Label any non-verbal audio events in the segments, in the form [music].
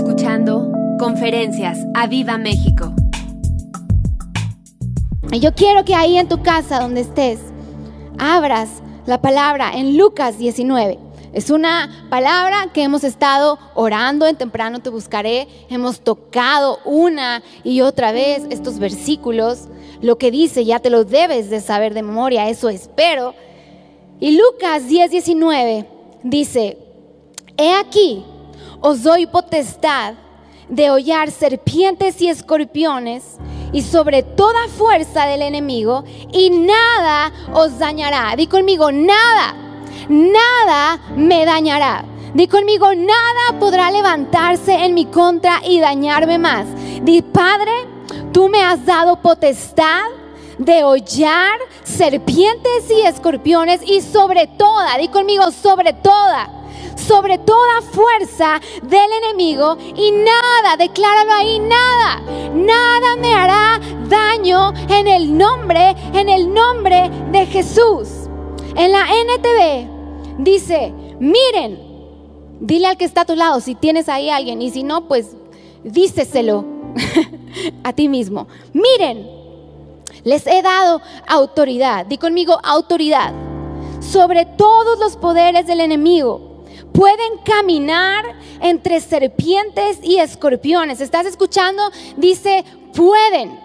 escuchando Conferencias a Viva México. Y yo quiero que ahí en tu casa donde estés, abras la palabra en Lucas 19. Es una palabra que hemos estado orando en temprano te buscaré. Hemos tocado una y otra vez estos versículos. Lo que dice ya te lo debes de saber de memoria, eso espero. Y Lucas 10, 19 dice, he aquí, os doy potestad de hollar serpientes y escorpiones y sobre toda fuerza del enemigo y nada os dañará. Di conmigo, nada, nada me dañará. Di conmigo, nada podrá levantarse en mi contra y dañarme más. Di, Padre, tú me has dado potestad de hollar serpientes y escorpiones y sobre toda, di conmigo, sobre toda sobre toda fuerza del enemigo y nada, decláralo ahí, nada, nada me hará daño en el nombre, en el nombre de Jesús. En la NTV dice, miren, dile al que está a tu lado si tienes ahí a alguien y si no, pues díceselo [laughs] a ti mismo. Miren, les he dado autoridad, di conmigo autoridad, sobre todos los poderes del enemigo pueden caminar entre serpientes y escorpiones. ¿Estás escuchando? Dice, pueden,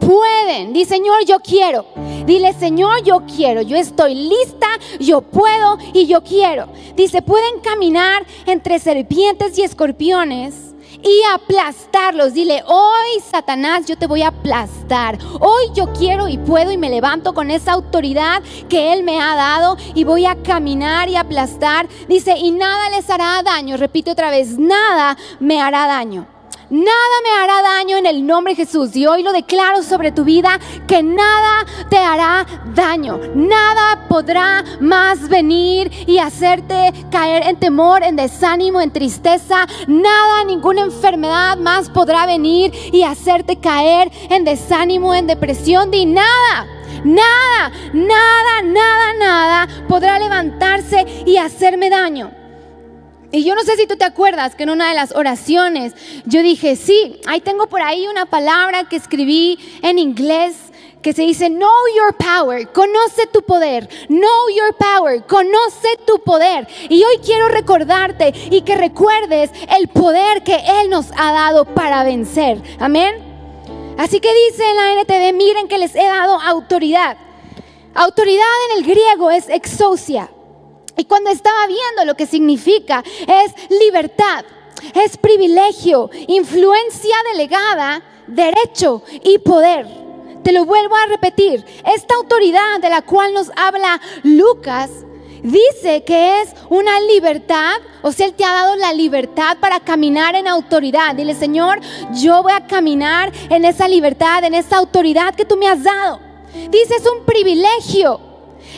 pueden. Dice, Señor, yo quiero. Dile, Señor, yo quiero. Yo estoy lista, yo puedo y yo quiero. Dice, pueden caminar entre serpientes y escorpiones y aplastarlos. Dile, hoy Satanás, yo te voy a aplastar. Hoy yo quiero y puedo y me levanto con esa autoridad que Él me ha dado y voy a caminar y aplastar. Dice, y nada les hará daño. Repite otra vez, nada me hará daño. Nada me hará daño en el nombre de Jesús. Y hoy lo declaro sobre tu vida que nada te hará daño. Nada podrá más venir y hacerte caer en temor, en desánimo, en tristeza. Nada, ninguna enfermedad más podrá venir y hacerte caer en desánimo, en depresión. Di nada. Nada, nada, nada, nada podrá levantarse y hacerme daño. Y yo no sé si tú te acuerdas que en una de las oraciones yo dije, sí, ahí tengo por ahí una palabra que escribí en inglés que se dice, know your power, conoce tu poder, know your power, conoce tu poder. Y hoy quiero recordarte y que recuerdes el poder que Él nos ha dado para vencer. Amén. Así que dice en la NTV, miren que les he dado autoridad. Autoridad en el griego es exousia. Y cuando estaba viendo lo que significa, es libertad, es privilegio, influencia delegada, derecho y poder. Te lo vuelvo a repetir, esta autoridad de la cual nos habla Lucas dice que es una libertad, o sea, Él te ha dado la libertad para caminar en autoridad. Dile, Señor, yo voy a caminar en esa libertad, en esa autoridad que tú me has dado. Dice, es un privilegio.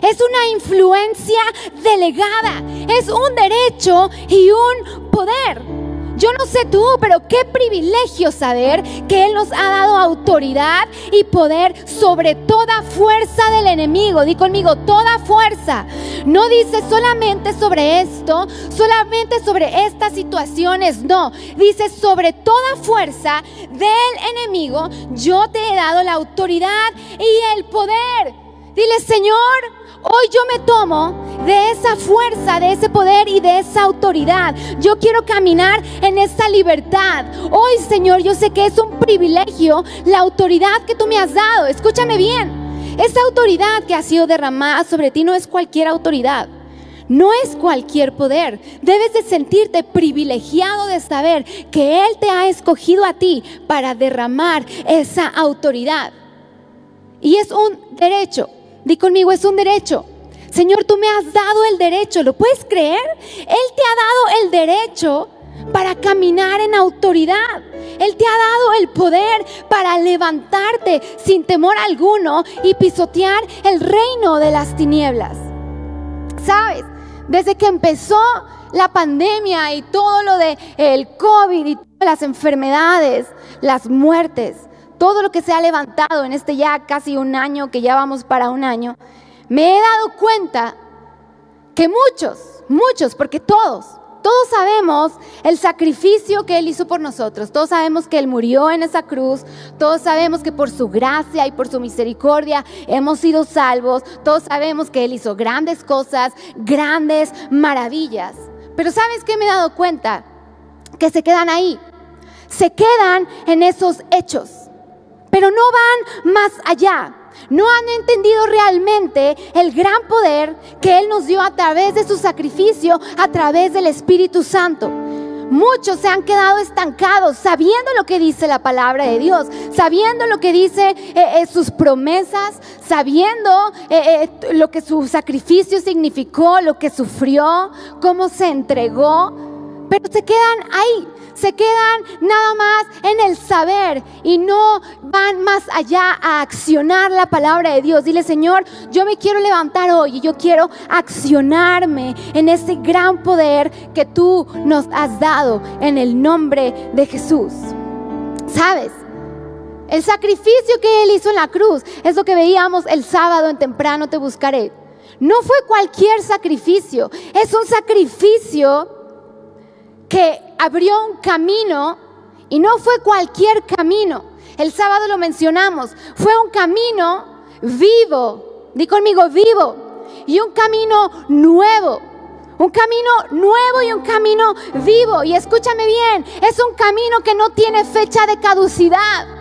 Es una influencia delegada. Es un derecho y un poder. Yo no sé tú, pero qué privilegio saber que Él nos ha dado autoridad y poder sobre toda fuerza del enemigo. Di conmigo, toda fuerza. No dice solamente sobre esto, solamente sobre estas situaciones. No, dice sobre toda fuerza del enemigo. Yo te he dado la autoridad y el poder. Dile, Señor, Hoy yo me tomo de esa fuerza, de ese poder y de esa autoridad. Yo quiero caminar en esa libertad. Hoy, Señor, yo sé que es un privilegio la autoridad que tú me has dado. Escúchame bien. Esa autoridad que ha sido derramada sobre ti no es cualquier autoridad. No es cualquier poder. Debes de sentirte privilegiado de saber que Él te ha escogido a ti para derramar esa autoridad. Y es un derecho. Di conmigo, es un derecho. Señor, tú me has dado el derecho, ¿lo puedes creer? Él te ha dado el derecho para caminar en autoridad. Él te ha dado el poder para levantarte sin temor alguno y pisotear el reino de las tinieblas. ¿Sabes? Desde que empezó la pandemia y todo lo de el COVID y las enfermedades, las muertes, todo lo que se ha levantado en este ya casi un año, que ya vamos para un año, me he dado cuenta que muchos, muchos, porque todos, todos sabemos el sacrificio que Él hizo por nosotros. Todos sabemos que Él murió en esa cruz. Todos sabemos que por su gracia y por su misericordia hemos sido salvos. Todos sabemos que Él hizo grandes cosas, grandes maravillas. Pero ¿sabes qué me he dado cuenta? Que se quedan ahí. Se quedan en esos hechos. Pero no van más allá no han entendido realmente el gran poder que Él nos dio a través de su sacrificio, a través del Espíritu Santo. Muchos se han quedado estancados sabiendo lo que dice la palabra de Dios, sabiendo lo que dice eh, eh, sus promesas, sabiendo eh, lo que su sacrificio significó, lo que sufrió, cómo se entregó, pero se quedan ahí, se quedan nada más en el saber y no van más allá a accionar la palabra de Dios. Dile, Señor, yo me quiero levantar hoy y yo quiero accionarme en ese gran poder que tú nos has dado en el nombre de Jesús. ¿Sabes? El sacrificio que Él hizo en la cruz es lo que veíamos el sábado en temprano te buscaré. No fue cualquier sacrificio, es un sacrificio que abrió un camino y no fue cualquier camino. El sábado lo mencionamos, fue un camino vivo, di conmigo vivo, y un camino nuevo. Un camino nuevo y un camino vivo. Y escúchame bien, es un camino que no tiene fecha de caducidad.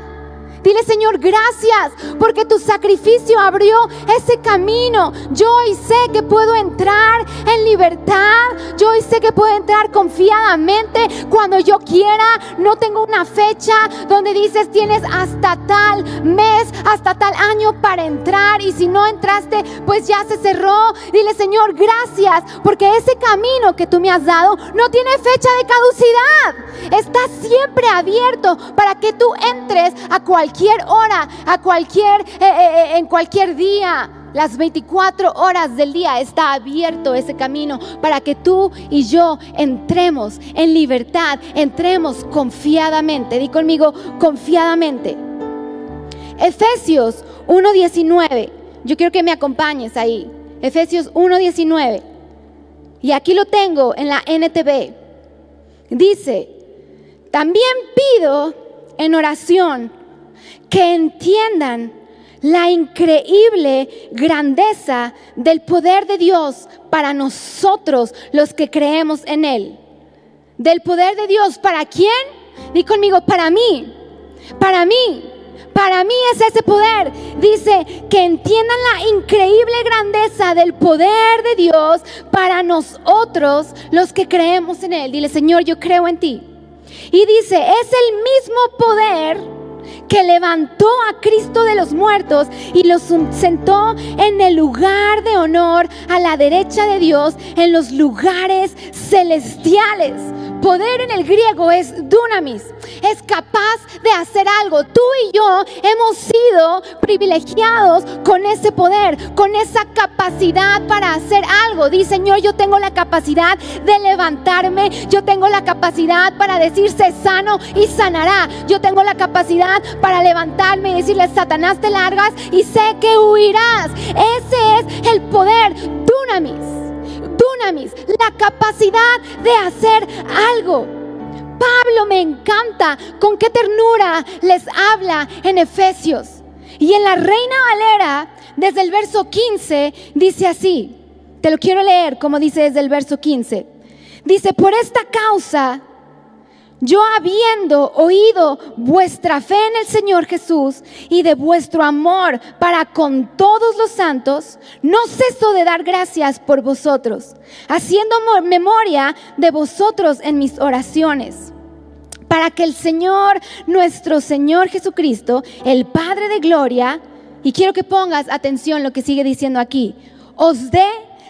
Dile, Señor, gracias porque tu sacrificio abrió ese camino. Yo hoy sé que puedo entrar en libertad. Yo hoy sé que puedo entrar confiadamente cuando yo quiera. No tengo una fecha donde dices tienes hasta tal mes, hasta tal año para entrar. Y si no entraste, pues ya se cerró. Dile, Señor, gracias porque ese camino que tú me has dado no tiene fecha de caducidad. Está siempre abierto para que tú entres a cualquier hora, a cualquier, eh, eh, eh, en cualquier día. Las 24 horas del día está abierto ese camino para que tú y yo entremos en libertad, entremos confiadamente. Di conmigo, confiadamente. Efesios 1.19. Yo quiero que me acompañes ahí. Efesios 1.19. Y aquí lo tengo en la NTV. Dice, también pido en oración que entiendan la increíble grandeza del poder de Dios para nosotros los que creemos en Él. Del poder de Dios, ¿para quién? Di conmigo, para mí, para mí, para mí es ese poder. Dice que entiendan la increíble grandeza del poder de Dios para nosotros los que creemos en Él. Dile, Señor, yo creo en ti. Y dice, es el mismo poder que levantó a Cristo de los muertos y lo sentó en el lugar de honor a la derecha de Dios en los lugares celestiales. Poder en el griego es dunamis, es capaz de hacer algo. Tú y yo hemos sido privilegiados con ese poder, con esa capacidad para hacer algo. Dice Señor, yo tengo la capacidad de levantarme, yo tengo la capacidad para decirse sano y sanará. Yo tengo la capacidad para levantarme y decirle, Satanás te largas y sé que huirás. Ese es el poder dunamis la capacidad de hacer algo. Pablo me encanta con qué ternura les habla en Efesios. Y en la Reina Valera, desde el verso 15, dice así, te lo quiero leer como dice desde el verso 15. Dice, por esta causa yo habiendo oído vuestra fe en el Señor Jesús y de vuestro amor para con todos los santos, no ceso de dar gracias por vosotros, haciendo memoria de vosotros en mis oraciones, para que el Señor, nuestro Señor Jesucristo, el Padre de Gloria, y quiero que pongas atención lo que sigue diciendo aquí, os dé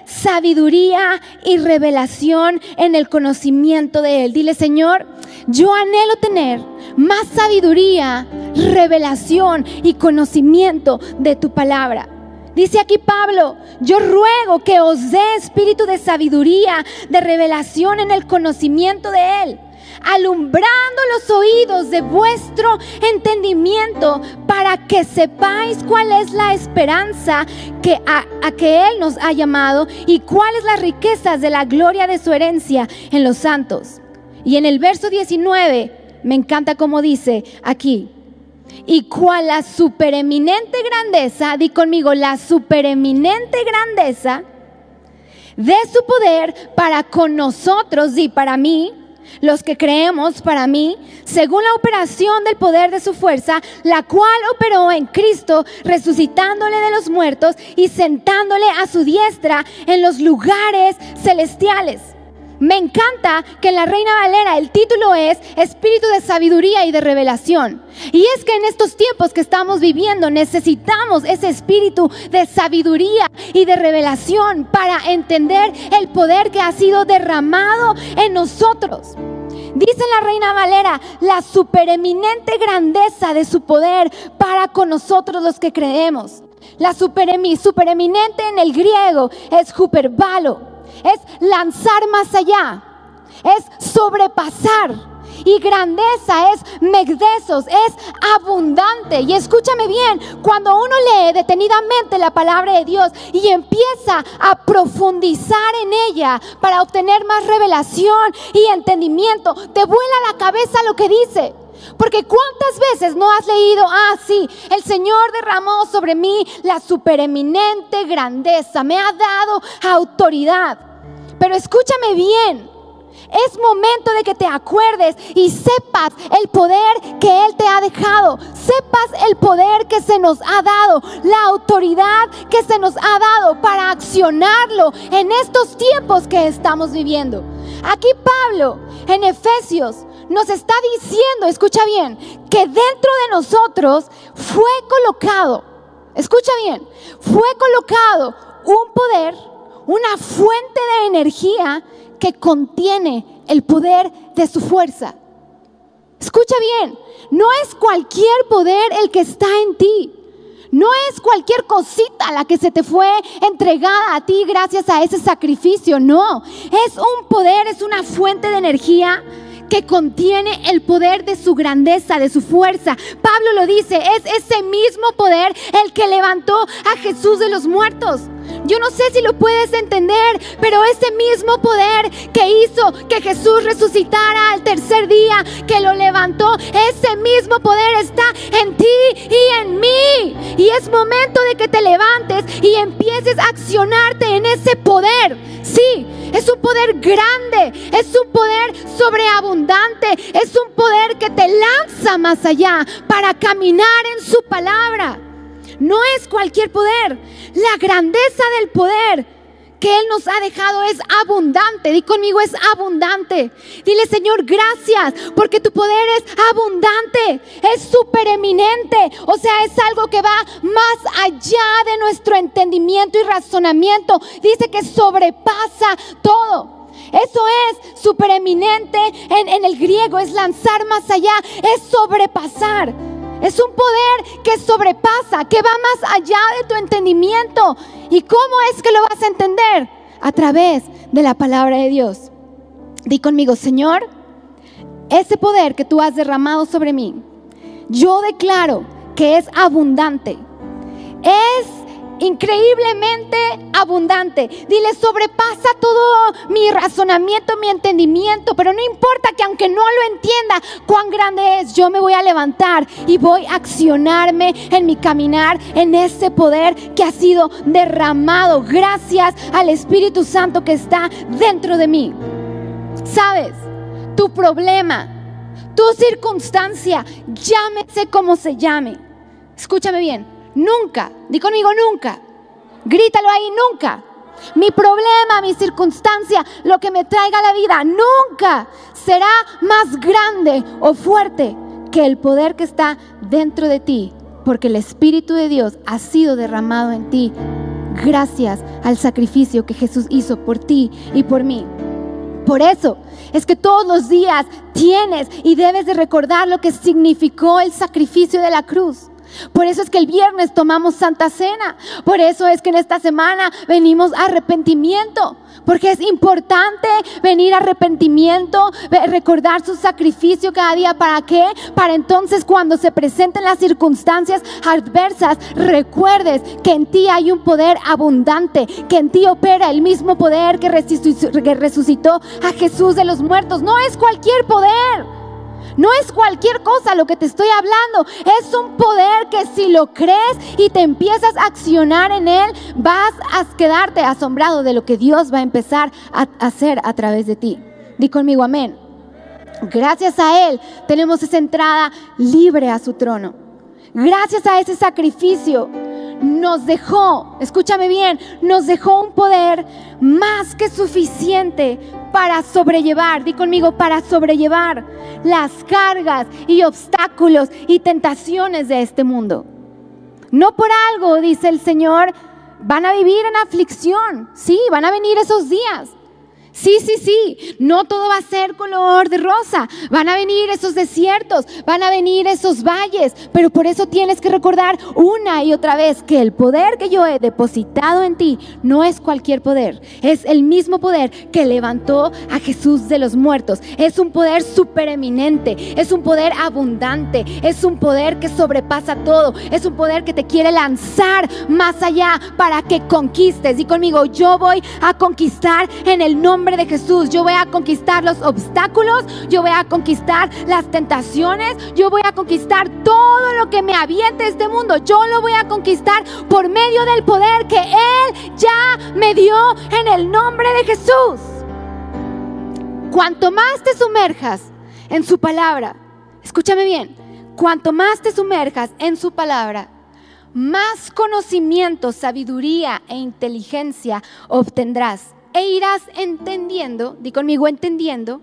sabiduría y revelación en el conocimiento de Él. Dile, Señor, yo anhelo tener más sabiduría, revelación y conocimiento de tu palabra. Dice aquí Pablo, yo ruego que os dé espíritu de sabiduría, de revelación en el conocimiento de Él alumbrando los oídos de vuestro entendimiento para que sepáis cuál es la esperanza que a, que Él nos ha llamado y cuáles las riquezas de la gloria de su herencia en los santos. Y en el verso 19, me encanta como dice aquí, y cuál la supereminente grandeza, di conmigo, la supereminente grandeza de su poder para con nosotros y para mí, los que creemos para mí, según la operación del poder de su fuerza, la cual operó en Cristo, resucitándole de los muertos y sentándole a su diestra en los lugares celestiales me encanta que en la Reina Valera el título es Espíritu de Sabiduría y de Revelación. Y es que en estos tiempos que estamos viviendo necesitamos ese espíritu de sabiduría y de revelación para entender el poder que ha sido derramado en nosotros. Dice la Reina Valera, la supereminente grandeza de su poder para con nosotros los que creemos. La supereminente en el griego es huperbalo es lanzar más allá, es sobrepasar. Y grandeza es megdesos, es abundante. Y escúchame bien, cuando uno lee detenidamente la palabra de Dios y empieza a profundizar en ella para obtener más revelación y entendimiento, te vuela la cabeza lo que dice. Porque cuántas veces no has leído, ah, sí, el Señor derramó sobre mí la supereminente grandeza, me ha dado autoridad. Pero escúchame bien. Es momento de que te acuerdes y sepas el poder que Él te ha dejado. Sepas el poder que se nos ha dado, la autoridad que se nos ha dado para accionarlo en estos tiempos que estamos viviendo. Aquí Pablo en Efesios nos está diciendo, escucha bien, que dentro de nosotros fue colocado, escucha bien, fue colocado un poder una fuente de energía que contiene el poder de su fuerza. Escucha bien, no es cualquier poder el que está en ti. No es cualquier cosita la que se te fue entregada a ti gracias a ese sacrificio, no. Es un poder, es una fuente de energía que contiene el poder de su grandeza, de su fuerza. Pablo lo dice, es ese mismo poder el que levantó a Jesús de los muertos. Yo no sé si lo puedes entender, pero ese mismo poder que hizo que Jesús resucitara al tercer día, que lo levantó, ese mismo poder está en ti y en mí. Y es momento de que te levantes y empieces a accionarte en ese poder. Sí, es un poder grande, es un poder sobreabundante, es un poder que te lanza más allá para caminar en su palabra. No es cualquier poder. La grandeza del poder que Él nos ha dejado es abundante. Di conmigo, es abundante. Dile, Señor, gracias, porque tu poder es abundante, es supereminente. O sea, es algo que va más allá de nuestro entendimiento y razonamiento. Dice que sobrepasa todo. Eso es supereminente en, en el griego, es lanzar más allá, es sobrepasar. Es un poder que sobrepasa, que va más allá de tu entendimiento. ¿Y cómo es que lo vas a entender? A través de la palabra de Dios. Di conmigo, Señor, ese poder que tú has derramado sobre mí, yo declaro que es abundante. Es increíblemente abundante. Dile, sobrepasa todo mi razonamiento, mi entendimiento, pero no importa que aunque no lo entienda cuán grande es, yo me voy a levantar y voy a accionarme en mi caminar, en ese poder que ha sido derramado gracias al Espíritu Santo que está dentro de mí. ¿Sabes? Tu problema, tu circunstancia, llámese como se llame. Escúchame bien Nunca, di conmigo nunca. Grítalo ahí, nunca. Mi problema, mi circunstancia, lo que me traiga la vida, nunca será más grande o fuerte que el poder que está dentro de ti, porque el Espíritu de Dios ha sido derramado en ti gracias al sacrificio que Jesús hizo por ti y por mí. Por eso es que todos los días tienes y debes de recordar lo que significó el sacrificio de la cruz. Por eso es que el viernes tomamos Santa Cena. Por eso es que en esta semana venimos a arrepentimiento. Porque es importante venir a arrepentimiento, recordar su sacrificio cada día. ¿Para qué? Para entonces cuando se presenten las circunstancias adversas, recuerdes que en ti hay un poder abundante, que en ti opera el mismo poder que resucitó a Jesús de los muertos. No es cualquier poder. No es cualquier cosa lo que te estoy hablando. Es un poder que si lo crees y te empiezas a accionar en él, vas a quedarte asombrado de lo que Dios va a empezar a hacer a través de ti. Di conmigo amén. Gracias a Él tenemos esa entrada libre a su trono. Gracias a ese sacrificio nos dejó, escúchame bien, nos dejó un poder más que suficiente para sobrellevar, di conmigo, para sobrellevar las cargas y obstáculos y tentaciones de este mundo. No por algo, dice el Señor, van a vivir en aflicción, sí, van a venir esos días. Sí, sí, sí, no todo va a ser color de rosa. Van a venir esos desiertos, van a venir esos valles, pero por eso tienes que recordar una y otra vez que el poder que yo he depositado en ti no es cualquier poder, es el mismo poder que levantó a Jesús de los muertos. Es un poder supereminente, es un poder abundante, es un poder que sobrepasa todo, es un poder que te quiere lanzar más allá para que conquistes. Y conmigo, yo voy a conquistar en el nombre de Jesús. Yo voy a conquistar los obstáculos, yo voy a conquistar las tentaciones, yo voy a conquistar todo lo que me aviente este mundo. Yo lo voy a conquistar por medio del poder que Él ya me dio en el nombre de Jesús. Cuanto más te sumerjas en su palabra, escúchame bien, cuanto más te sumerjas en su palabra, más conocimiento, sabiduría e inteligencia obtendrás e irás entendiendo, di conmigo entendiendo,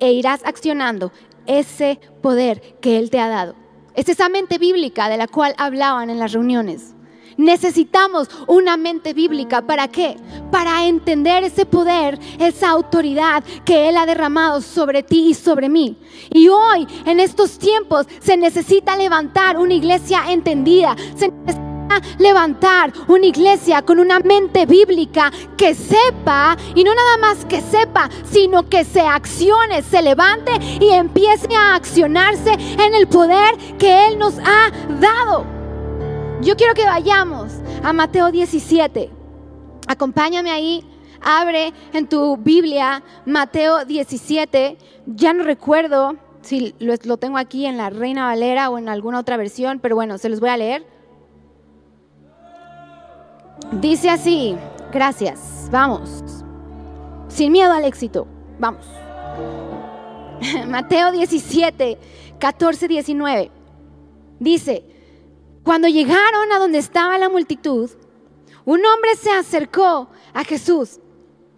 e irás accionando ese poder que Él te ha dado. Es esa mente bíblica de la cual hablaban en las reuniones. Necesitamos una mente bíblica. ¿Para qué? Para entender ese poder, esa autoridad que Él ha derramado sobre ti y sobre mí. Y hoy, en estos tiempos, se necesita levantar una iglesia entendida. Se necesita levantar una iglesia con una mente bíblica que sepa, y no nada más que sepa, sino que se accione, se levante y empiece a accionarse en el poder que Él nos ha dado. Yo quiero que vayamos a Mateo 17. Acompáñame ahí. Abre en tu Biblia Mateo 17. Ya no recuerdo si lo, tengo aquí en la Reina Valera o en alguna otra versión, pero bueno, se los voy a leer. Dice así, gracias, vamos. Sin miedo al éxito, vamos. [laughs] Mateo 17, 14, 19. Dice, cuando llegaron a donde estaba la multitud, un hombre se acercó a Jesús,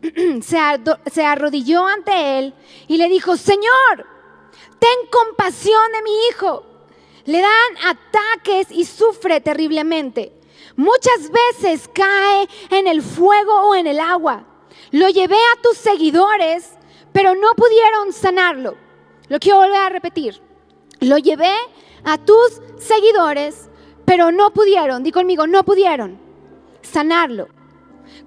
[clears throat] se arrodilló ante él y le dijo, Señor, ten compasión de mi hijo. Le dan ataques y sufre terriblemente. Muchas veces cae en el fuego o en el agua. Lo llevé a tus seguidores, pero no pudieron sanarlo. Lo quiero volver a repetir. Lo llevé a tus seguidores, pero no pudieron, di conmigo, no pudieron sanarlo.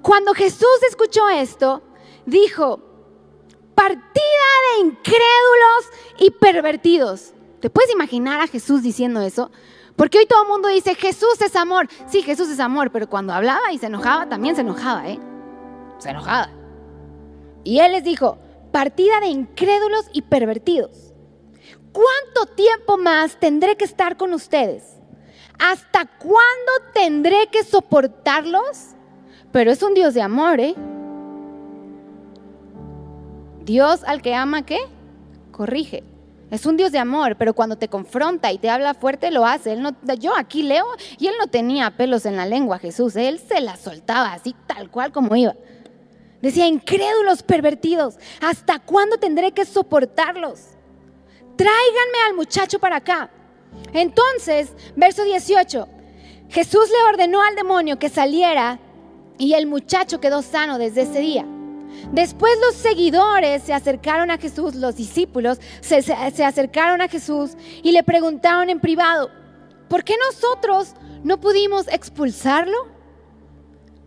Cuando Jesús escuchó esto, dijo, partida de incrédulos y pervertidos. ¿Te puedes imaginar a Jesús diciendo eso? Porque hoy todo el mundo dice, Jesús es amor. Sí, Jesús es amor, pero cuando hablaba y se enojaba, también se enojaba, ¿eh? Se enojaba. Y él les dijo, partida de incrédulos y pervertidos. ¿Cuánto tiempo más tendré que estar con ustedes? ¿Hasta cuándo tendré que soportarlos? Pero es un Dios de amor, ¿eh? Dios al que ama, ¿qué? Corrige. Es un Dios de amor, pero cuando te confronta y te habla fuerte, lo hace. Él no, yo aquí leo y él no tenía pelos en la lengua, Jesús. Él se la soltaba así, tal cual como iba. Decía, incrédulos pervertidos, ¿hasta cuándo tendré que soportarlos? Tráiganme al muchacho para acá. Entonces, verso 18, Jesús le ordenó al demonio que saliera y el muchacho quedó sano desde ese día. Después los seguidores se acercaron a Jesús, los discípulos se, acercaron a Jesús y le preguntaron en privado, ¿por qué nosotros no pudimos expulsarlo?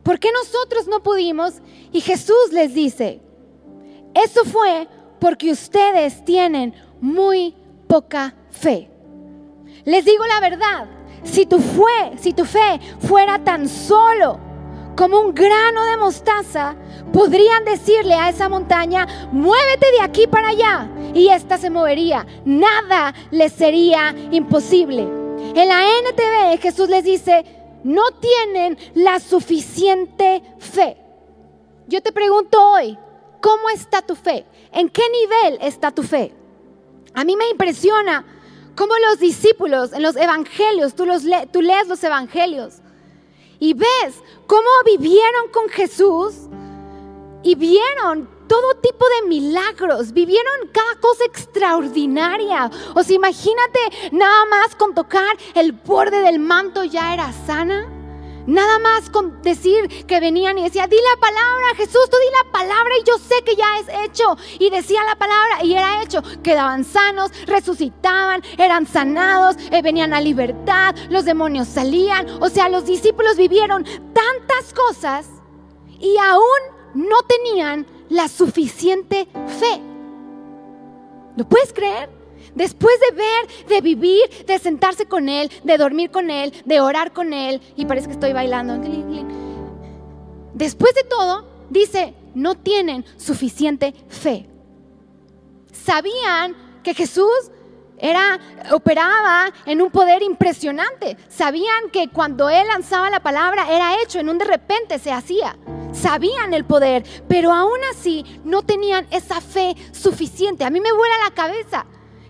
¿Por qué nosotros no pudimos? Y Jesús les dice, eso fue porque ustedes tienen muy poca fe. Les digo la verdad, si tu, fue, si tu fe fuera tan solo como un grano de mostaza, podrían decirle a esa montaña, muévete de aquí para allá, y ésta se movería. Nada les sería imposible. En la NTV Jesús les dice, no tienen la suficiente fe. Yo te pregunto hoy, ¿cómo está tu fe? ¿En qué nivel está tu fe? A mí me impresiona cómo los discípulos en los evangelios, tú, los tú lees los evangelios, y ves cómo vivieron con Jesús y vieron todo tipo de milagros, vivieron cada cosa extraordinaria. O sea, imagínate nada más con tocar el borde del manto ya era sana. Nada más con decir que venían y decía, di la palabra, Jesús, tú di la palabra y yo sé que ya es hecho. Y decía la palabra y era hecho. Quedaban sanos, resucitaban, eran sanados, eh, venían a libertad, los demonios salían. O sea, los discípulos vivieron tantas cosas y aún no tenían la suficiente fe. ¿Lo puedes creer? Después de ver, de vivir, de sentarse con Él, de dormir con Él, de orar con Él, y parece que estoy bailando. Después de todo, dice, no tienen suficiente fe. Sabían que Jesús era operaba en un poder impresionante. Sabían que cuando él lanzaba la palabra era hecho, en un de repente se hacía. Sabían el poder, pero aún así no tenían esa fe suficiente. A mí me vuela la cabeza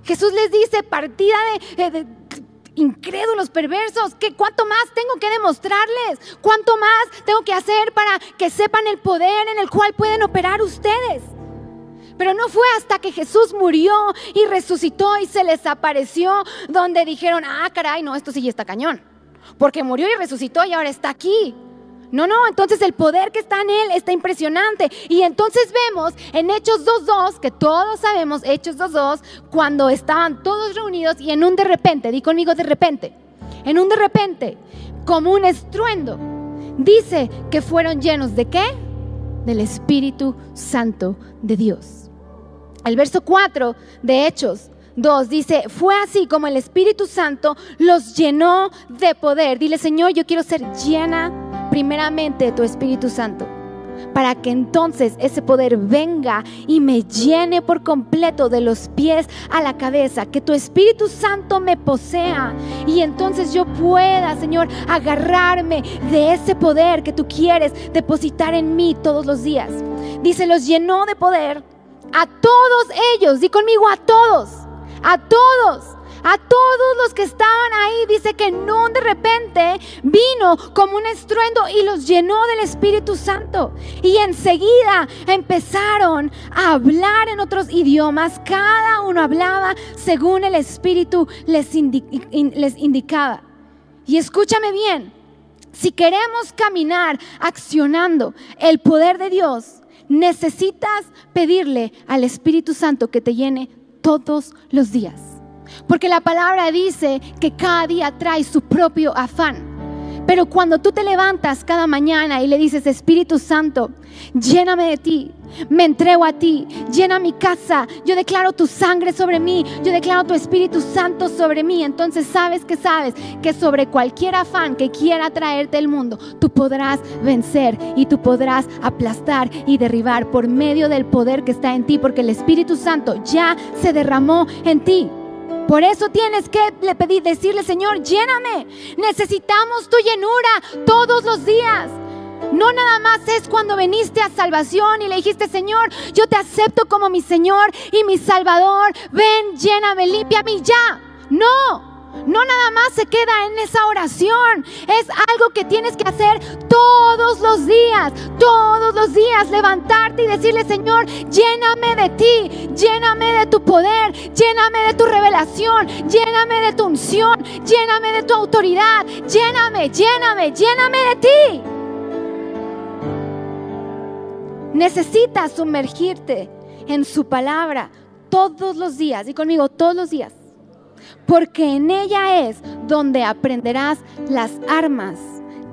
Jesús les dice, partida de, incrédulos, perversos, que cuánto más tengo que demostrarles, cuánto más tengo que hacer para que sepan el poder en el cual pueden operar ustedes. Pero no fue hasta que Jesús murió y resucitó y se les apareció donde dijeron, ah, caray, no, esto sí ya está cañón. Porque murió y resucitó y ahora está aquí. No, no, entonces el poder que está en él está impresionante. Y entonces vemos en Hechos 2.2, que todos sabemos, Hechos 2.2, cuando estaban todos reunidos y en un de repente, di conmigo de repente, en un de repente, como un estruendo, dice que fueron llenos de qué? Del Espíritu Santo de Dios. El verso 4 de Hechos 2 dice, fue así como el Espíritu Santo los llenó de poder. Dile, Señor, yo quiero ser llena primeramente tu Espíritu Santo, para que entonces ese poder venga y me llene por completo de los pies a la cabeza, que tu Espíritu Santo me posea y entonces yo pueda, Señor, agarrarme de ese poder que tú quieres depositar en mí todos los días. Dice, los llenó de poder a todos ellos, di conmigo a todos, a todos a todos los que estaban ahí, dice que no de repente vino como un estruendo y los llenó del Espíritu Santo. Y enseguida empezaron a hablar en otros idiomas. Cada uno hablaba según el Espíritu les, les indicaba. Y escúchame bien, si queremos caminar accionando el poder de Dios, necesitas pedirle al Espíritu Santo que te llene todos los días. Porque la palabra dice que cada día trae su propio afán. Pero cuando tú te levantas cada mañana y le dices, Espíritu Santo, lléname de ti, me entrego a ti, llena mi casa, yo declaro tu sangre sobre mí, yo declaro tu Espíritu Santo sobre mí, entonces sabes que sabes que sobre cualquier afán que quiera traerte el mundo, tú podrás vencer y tú podrás aplastar y derribar por medio del poder que está en ti, porque el Espíritu Santo ya se derramó en ti. Por eso tienes que le pedir, decirle, Señor, lléname. Necesitamos tu llenura todos los días. No nada más es cuando viniste a salvación y le dijiste, Señor, yo te acepto como mi Señor y mi Salvador. Ven, lléname, límpiame ya. No. No nada más se queda en esa oración. Es algo que tienes que hacer todos los días. Todos los días. Levantarte y decirle, Señor, lléname de ti. Lléname de tu poder. Lléname de tu revelación. Lléname de tu unción. Lléname de tu autoridad. Lléname, lléname, lléname de ti. Necesitas sumergirte en su palabra todos los días. Y conmigo, todos los días porque en ella es donde aprenderás las armas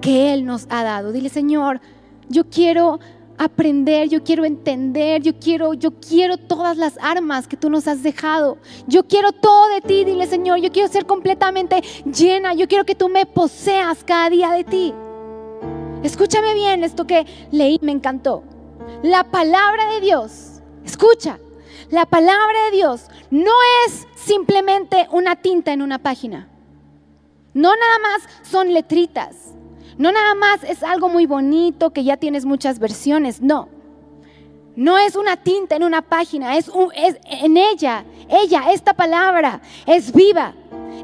que Él nos ha dado. Dile, Señor, yo quiero aprender, yo quiero entender, yo quiero, yo quiero todas las armas que tú nos has dejado. Yo quiero todo de ti, dile Señor, yo quiero ser completamente llena, yo quiero que tú me poseas cada día de ti. Escúchame bien esto que leí, me encantó. La palabra de Dios, escucha, la palabra de Dios no es simplemente una tinta en una página. No nada más son letritas. No nada más es algo muy bonito que ya tienes muchas versiones, no. No es una tinta en una página, es, es en ella, ella, esta palabra es viva,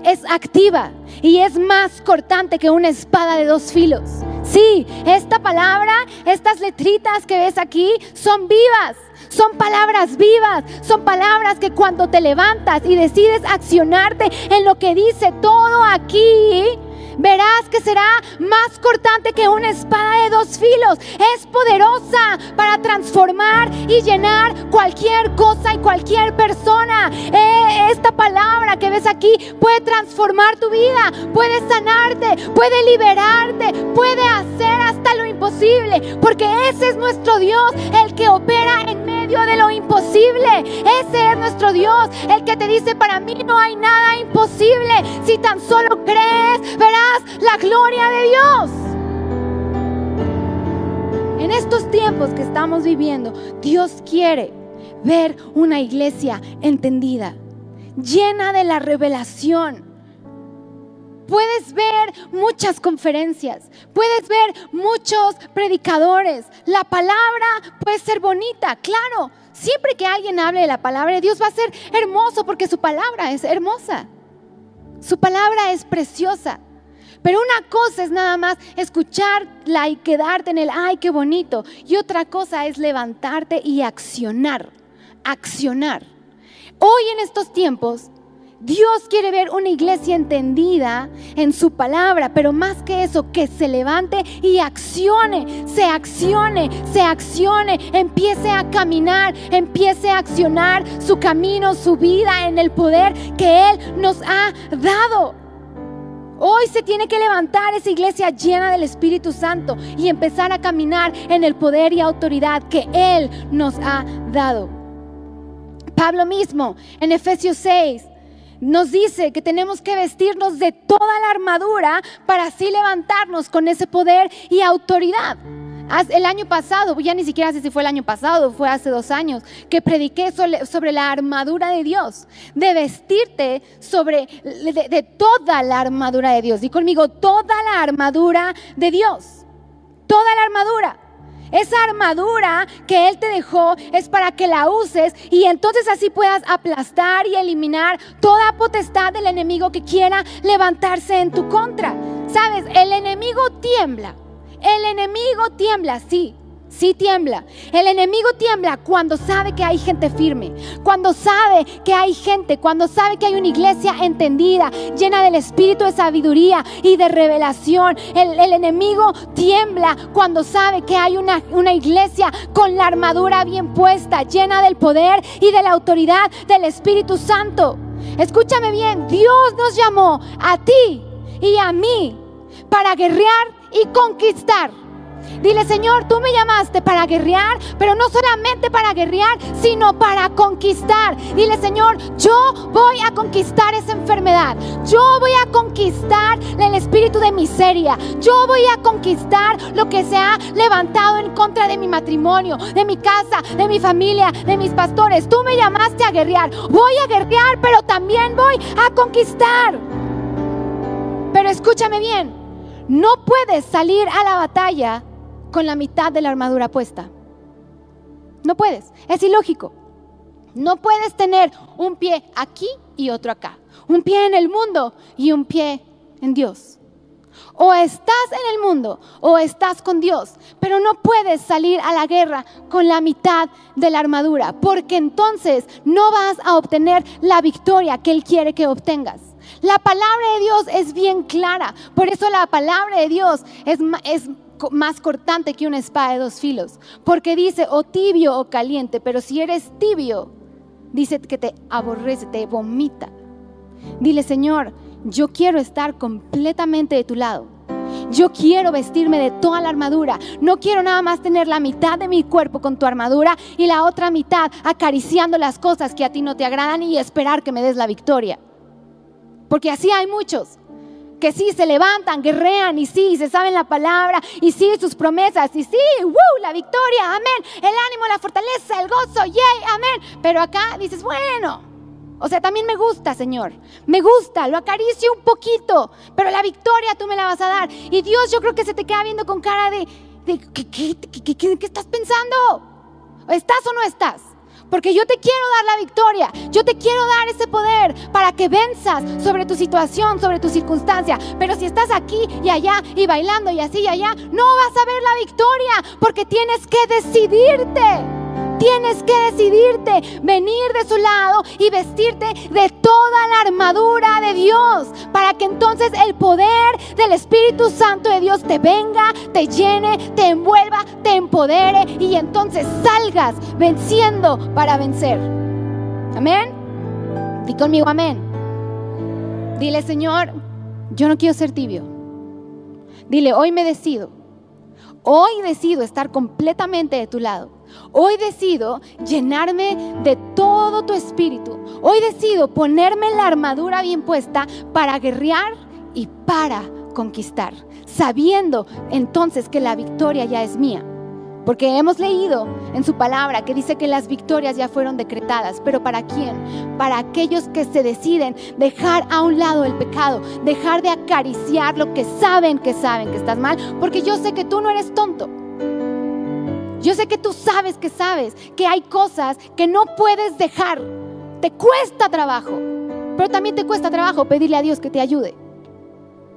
es activa y es más cortante que una espada de dos filos. Sí, esta palabra, estas letritas que ves aquí son vivas, son palabras vivas, son palabras que cuando te levantas y decides accionarte en lo que dice todo aquí, verás que será más cortante que una espada de dos filos. Es poderosa para transformar y llenar cualquier cosa y cualquier persona. Eh, esta palabra que ves aquí puede transformar tu vida, puede sanarte, puede liberarte, puede hacer hasta lo imposible, porque ese es nuestro Dios, el que opera en de lo imposible. Ese es nuestro Dios, el que te dice, para mí no hay nada imposible. Si tan solo crees, verás la gloria de Dios. En estos tiempos que estamos viviendo, Dios quiere ver una iglesia entendida, llena de la revelación. Puedes ver muchas conferencias, puedes ver muchos predicadores. La palabra puede ser bonita, claro. Siempre que alguien hable de la palabra de Dios va a ser hermoso porque su palabra es hermosa. Su palabra es preciosa. Pero una cosa es nada más escucharla y quedarte en el, ay, qué bonito. Y otra cosa es levantarte y accionar, accionar. Hoy en estos tiempos, Dios quiere ver una iglesia entendida en su palabra, pero más que eso, que se levante y accione, se accione, se accione, empiece a caminar, empiece a accionar su camino, su vida en el poder que Él nos ha dado. Hoy se tiene que levantar esa iglesia llena del Espíritu Santo y empezar a caminar en el poder y autoridad que Él nos ha dado. Pablo mismo en Efesios 6 nos dice que tenemos que vestirnos de toda la armadura para así levantarnos con ese poder y autoridad. El año pasado, ya ni siquiera sé si fue el año pasado, fue hace dos años, que prediqué sobre la armadura de Dios, de vestirte sobre, de, toda la armadura de Dios. Y conmigo, toda la armadura de Dios, toda la armadura. Esa armadura que Él te dejó es para que la uses y entonces así puedas aplastar y eliminar toda potestad del enemigo que quiera levantarse en tu contra. Sabes, el enemigo tiembla. El enemigo tiembla, sí, sí tiembla. El enemigo tiembla cuando sabe que hay gente firme, cuando sabe que hay gente, cuando sabe que hay una iglesia entendida, llena del espíritu de sabiduría y de revelación. El, enemigo tiembla cuando sabe que hay una, una iglesia con la armadura bien puesta, llena del poder y de la autoridad del Espíritu Santo. Escúchame bien, Dios nos llamó a ti y a mí para guerrear y conquistar. Dile, Señor, tú me llamaste para guerrear, pero no solamente para guerrear, sino para conquistar. Dile, Señor, yo voy a conquistar esa enfermedad. Yo voy a conquistar el espíritu de miseria. Yo voy a conquistar lo que se ha levantado en contra de mi matrimonio, de mi casa, de mi familia, de mis pastores. Tú me llamaste a guerrear. Voy a guerrear, pero también voy a conquistar. Pero escúchame bien. No puedes salir a la batalla con la mitad de la armadura puesta. No puedes. Es ilógico. No puedes tener un pie aquí y otro acá. Un pie en el mundo y un pie en Dios. O estás en el mundo o estás con Dios, pero no puedes salir a la guerra con la mitad de la armadura, porque entonces no vas a obtener la victoria que Él quiere que obtengas. La palabra de Dios es bien clara. Por eso la palabra de Dios es, es más cortante que una espada de dos filos. Porque dice o tibio o caliente. Pero si eres tibio, dice que te aborrece, te vomita. Dile, Señor, yo quiero estar completamente de tu lado. Yo quiero vestirme de toda la armadura. No quiero nada más tener la mitad de mi cuerpo con tu armadura y la otra mitad acariciando las cosas que a ti no te agradan y esperar que me des la victoria. Porque así hay muchos que sí se levantan, guerrean y sí, se saben la palabra y sí, sus promesas y sí, la victoria, amén, el ánimo, la fortaleza, el gozo, yay, amén. Pero acá dices, bueno, o sea, también me gusta, Señor. Me gusta, lo acaricio un poquito, pero la victoria tú me la vas a dar. Y Dios yo creo que se te queda viendo con cara de, ¿qué, qué estás pensando? ¿Estás o no estás? Porque yo te quiero dar la victoria. Yo te quiero dar ese poder para que venzas sobre tu situación, sobre tu circunstancia. Pero si estás aquí y allá y bailando y así y allá, no vas a ver la victoria porque tienes que decidirte. Tienes que decidirte, venir de su lado y vestirte de toda la armadura de Dios para que entonces el poder del Espíritu Santo de Dios te venga, te llene, te envuelva, te empodere y entonces salgas venciendo para vencer. Amén. Di conmigo amén. Dile, Señor, yo no quiero ser tibio. Dile, hoy me decido. Hoy decido estar completamente de tu lado. Hoy decido llenarme de todo tu espíritu. Hoy decido ponerme la armadura bien puesta para guerrear y para conquistar, sabiendo entonces que la victoria ya es mía. Porque hemos leído en su palabra que dice que las victorias ya fueron decretadas, pero ¿para quién? Para aquellos que se deciden dejar a un lado el pecado, dejar de acariciar lo que saben que saben que estás mal, porque yo sé que tú no eres tonto. Yo sé que tú sabes que sabes que hay cosas que no puedes dejar. Te cuesta trabajo, pero también te cuesta trabajo pedirle a Dios que te ayude.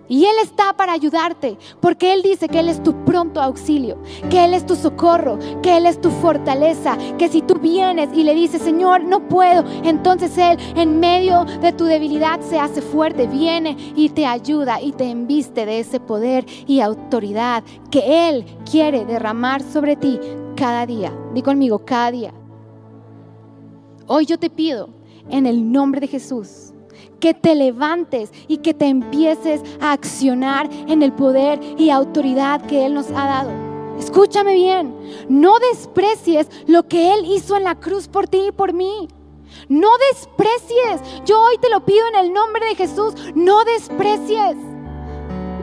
Y Él está para ayudarte, porque Él dice que Él es tu pronto auxilio, que Él es tu socorro, que Él es tu fortaleza, que si tú vienes y le dices, Señor, no puedo, entonces Él en medio de tu debilidad se hace fuerte, viene y te ayuda y te embiste de ese poder y autoridad que Él quiere derramar sobre ti cada día. Di conmigo, cada día. Hoy yo te pido, en el nombre de Jesús, que te levantes y que te empieces a accionar en el poder y autoridad que Él nos ha dado. Escúchame bien, no desprecies lo que Él hizo en la cruz por ti y por mí. No desprecies. Yo hoy te lo pido en el nombre de Jesús. No desprecies.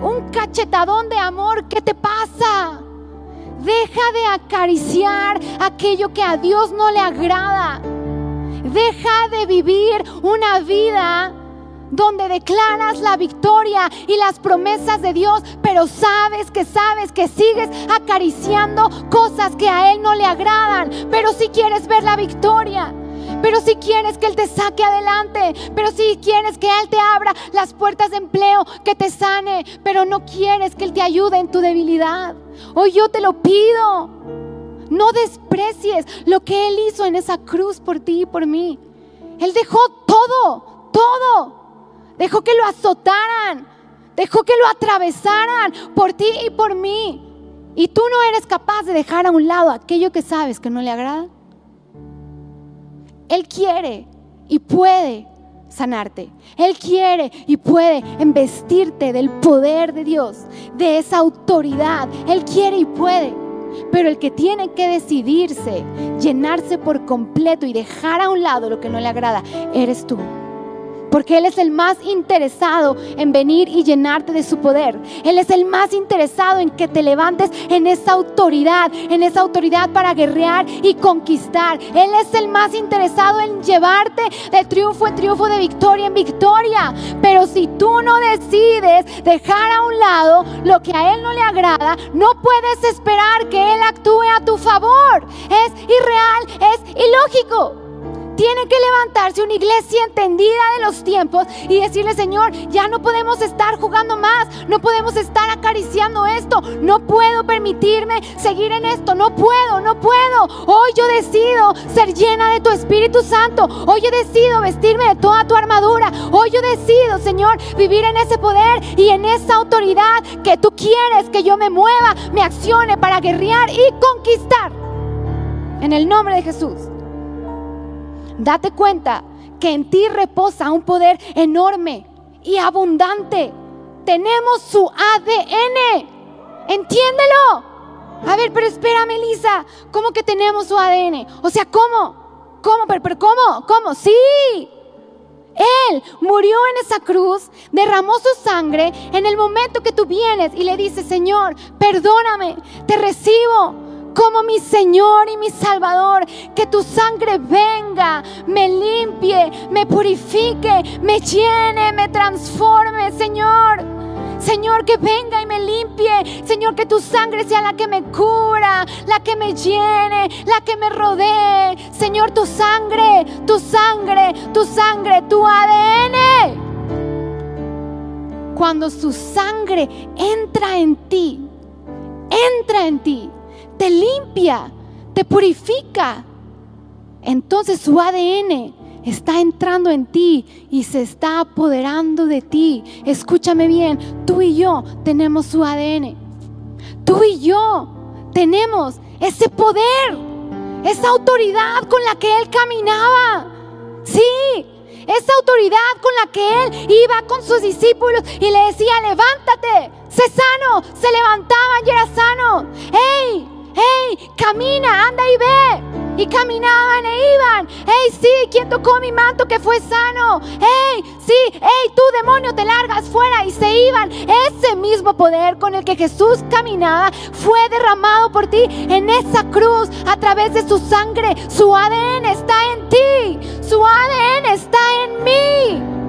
Un cachetadón de amor. ¿Qué te pasa? Deja de acariciar aquello que a Dios no le agrada. Deja de vivir una vida donde declaras la victoria y las promesas de Dios, pero sabes que sabes que sigues acariciando cosas que a Él no le agradan, pero si quieres ver la victoria. Pero si quieres que Él te saque adelante, pero si quieres que Él te abra las puertas de empleo, que te sane, pero no quieres que Él te ayude en tu debilidad. Hoy yo te lo pido. No desprecies lo que Él hizo en esa cruz por ti y por mí. Él dejó todo, todo Dejó que lo azotaran. Dejó que lo atravesaran por ti y por mí. Y tú no eres capaz de dejar a un lado aquello que sabes que no le agrada. Él quiere y puede sanarte. Él quiere y puede embestirte del poder de Dios, de esa autoridad. Él quiere y puede. Pero el que tiene que decidirse, llenarse por completo y dejar a un lado lo que no le agrada, eres tú porque Él es el más interesado en venir y llenarte de su poder. Él es el más interesado en que te levantes en esa autoridad, en esa autoridad para guerrear y conquistar. Él es el más interesado en llevarte de triunfo en triunfo, de victoria en victoria. Pero si tú no decides dejar a un lado lo que a Él no le agrada, no puedes esperar que Él actúe a tu favor. Es irreal, es ilógico. Tiene que levantarse una iglesia entendida de los tiempos y decirle, Señor, ya no podemos estar jugando más, no podemos estar acariciando esto, no puedo permitirme seguir en esto, no puedo, no puedo. Hoy yo decido ser llena de tu Espíritu Santo, hoy yo decido vestirme de toda tu armadura, hoy yo decido, Señor, vivir en ese poder y en esa autoridad que tú quieres que yo me mueva, me accione para guerrear y conquistar. En el nombre de Jesús. Date cuenta que en ti reposa un poder enorme y abundante. Tenemos su ADN. Entiéndelo. A ver, pero espérame, Elisa. ¿Cómo que tenemos su ADN? O sea, ¿cómo? ¿Cómo? ¿Pero, pero cómo? ¿Cómo? Sí. Él murió en esa cruz, derramó su sangre en el momento que tú vienes y le dices, Señor, perdóname, te recibo como mi Señor y mi Salvador. Que tu sangre venga, me limpie, me purifique, me llene, me transforme, Señor. Señor, que venga y me limpie. Señor, que tu sangre sea la que me cura, la que me llene, la que me rodee. Señor, tu sangre, tu sangre, tu sangre, tu ADN. Cuando su sangre entra en ti, entra en ti, te limpia, te purifica. Entonces su ADN está entrando en ti y se está apoderando de ti. Escúchame bien, tú y yo tenemos su ADN. Tú y yo tenemos ese poder, esa autoridad con la que Él caminaba. Sí, esa autoridad con la que Él iba con sus discípulos y le decía, levántate, sé sano. Se levantaba y era sano. ¡Hey! ¡Hey! Camina, anda y ve. Y caminaban e iban. ¡Hey, sí! ¿Quién tocó mi manto que fue sano? ¡Hey, sí! ¡Hey, tú demonio te largas fuera! Y se iban. Ese mismo poder con el que Jesús caminaba fue derramado por ti en esa cruz a través de su sangre. Su ADN está en ti. Su ADN está en mí.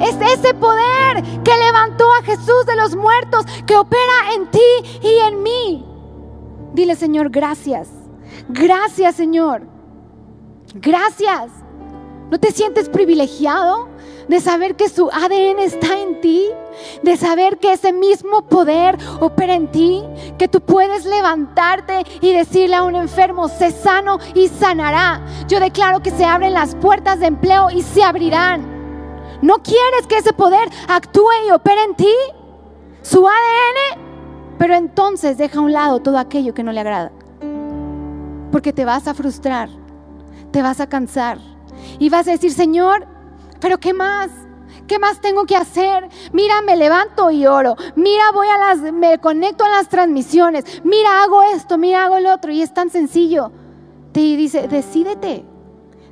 Es ese poder que levantó a Jesús de los muertos, que opera en ti y en mí. Dile, Señor, gracias. Gracias, Señor. Gracias. ¿No te sientes privilegiado de saber que su ADN está en ti? De saber que ese mismo poder opera en ti, que tú puedes levantarte y decirle a un enfermo, sé sano y sanará. Yo declaro que se abren las puertas de empleo y se abrirán. ¿No quieres que ese poder actúe y opere en ti? Su ADN. Pero entonces deja a un lado todo aquello que no le agrada. Porque te vas a frustrar, te vas a cansar y vas a decir, Señor, pero ¿qué más? ¿Qué más tengo que hacer? Mira, me levanto y oro. Mira, voy a las, me conecto a las transmisiones. Mira, hago esto, mira, hago el otro. Y es tan sencillo. Te dice, decídete.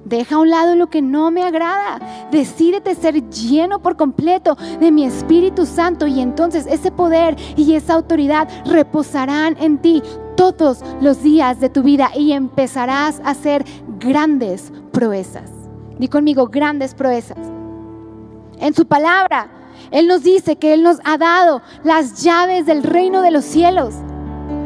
Deja a un lado lo que no me agrada. Decídete ser lleno por completo de mi Espíritu Santo y entonces ese poder y esa autoridad reposarán en ti todos los días de tu vida y empezarás a hacer grandes proezas. Di conmigo, grandes proezas. En su palabra, Él nos dice que Él nos ha dado las llaves del reino de los cielos.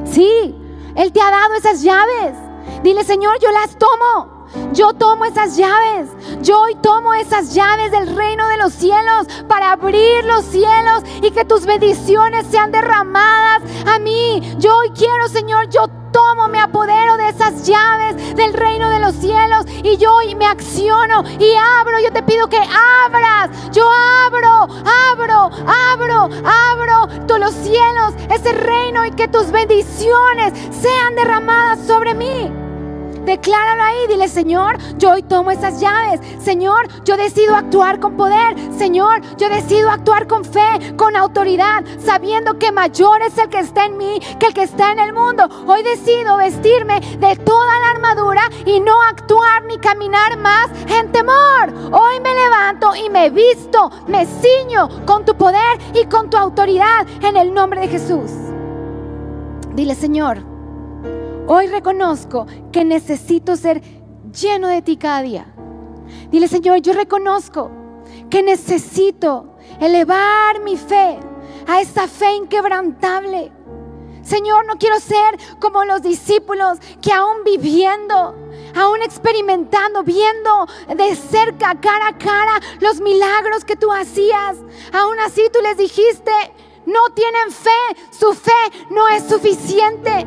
Sí, Él te ha dado esas llaves. Dile, Señor, yo las tomo. Yo tomo esas llaves. Yo hoy tomo esas llaves del reino de los cielos para abrir los cielos y que tus bendiciones sean derramadas a mí. Yo hoy quiero, Señor, yo tomo, me apodero de esas llaves del reino de los cielos y yo hoy me acciono y abro. Yo te pido que abras. Yo abro, abro, abro, abro todos los cielos, ese reino y que tus bendiciones sean derramadas sobre mí. Decláralo ahí, dile, Señor, yo hoy tomo esas llaves. Señor, yo decido actuar con poder. Señor, yo decido actuar con fe, con autoridad, sabiendo que mayor es el que está en mí que el que está en el mundo. Hoy decido vestirme de toda la armadura y no actuar ni caminar más en temor. Hoy me levanto y me visto, me ciño con tu poder y con tu autoridad en el nombre de Jesús. Dile, Señor, Hoy reconozco que necesito ser lleno de ti cada día. Dile, Señor, yo reconozco que necesito elevar mi fe a esa fe inquebrantable. Señor, no quiero ser como los discípulos que aún viviendo, aún experimentando, viendo de cerca, cara a cara, los milagros que tú hacías, aún así tú les dijiste, no tienen fe, su fe no es suficiente.